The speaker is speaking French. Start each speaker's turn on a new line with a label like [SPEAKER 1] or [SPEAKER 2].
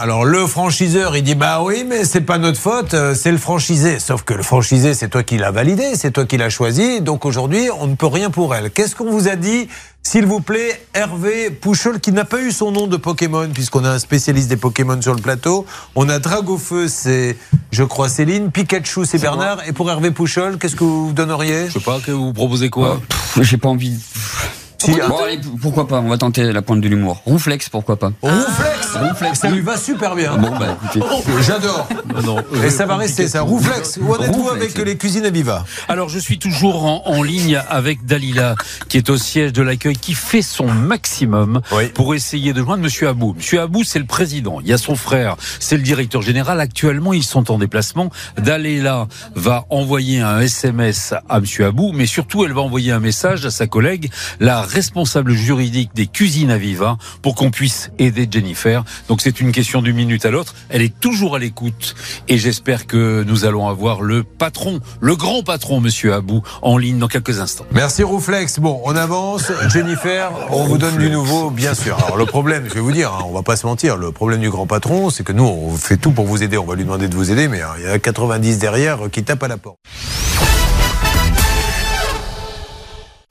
[SPEAKER 1] Alors le franchiseur, il dit bah oui, mais c'est pas notre faute, euh, c'est le franchisé. Sauf que le franchisé, c'est toi qui l'as validé, c'est toi qui l'as choisi. Donc aujourd'hui, on ne peut rien pour elle. Qu'est-ce qu'on vous a dit s'il vous plaît, Hervé Pouchol, qui n'a pas eu son nom de Pokémon, puisqu'on a un spécialiste des Pokémon sur le plateau. On a Dragofeu, c'est, je crois, Céline. Pikachu, c'est Bernard. Et pour Hervé Pouchol, qu'est-ce que vous donneriez?
[SPEAKER 2] Je sais pas, que vous proposez quoi?
[SPEAKER 3] J'ai pas envie.
[SPEAKER 1] Si,
[SPEAKER 3] Bon, allez, pourquoi pas On va tenter la pointe de l'humour. Rouflex, pourquoi pas
[SPEAKER 1] Rouflex
[SPEAKER 3] Rouflex.
[SPEAKER 1] Ça lui va super bien.
[SPEAKER 3] Bon, bah écoutez.
[SPEAKER 1] J'adore.
[SPEAKER 2] non,
[SPEAKER 1] Et ça va rester ça. Rouflex. Où en êtes-vous avec les cuisines à Viva?
[SPEAKER 2] Alors, je suis toujours en, en ligne avec Dalila, qui est au siège de l'accueil, qui fait son maximum
[SPEAKER 1] Oui.
[SPEAKER 2] pour essayer de joindre Monsieur Abou. Monsieur Abou, c'est le président. Il y a son frère, c'est le directeur général. Actuellement, ils sont en déplacement. Dalila va envoyer un SMS à Monsieur Abou, mais surtout, elle va envoyer un message à sa collègue, la responsable juridique des cuisines à Viva, pour qu'on puisse aider Jennifer. Donc, c'est une question d'une minute à l'autre. Elle est toujours à l'écoute et j'espère que nous allons avoir le patron, le grand patron, Monsieur Abou, en ligne dans quelques instants.
[SPEAKER 1] Merci Rouflex. Bon, on avance. Jennifer, on vous donne du nouveau, bien sûr. Alors le problème, je vais vous dire, hein, on va pas se mentir, le problème du grand patron, c'est que nous, on fait tout pour vous aider. On va lui demander de vous aider, mais hein, il y a 90 derrière qui tapent à la porte.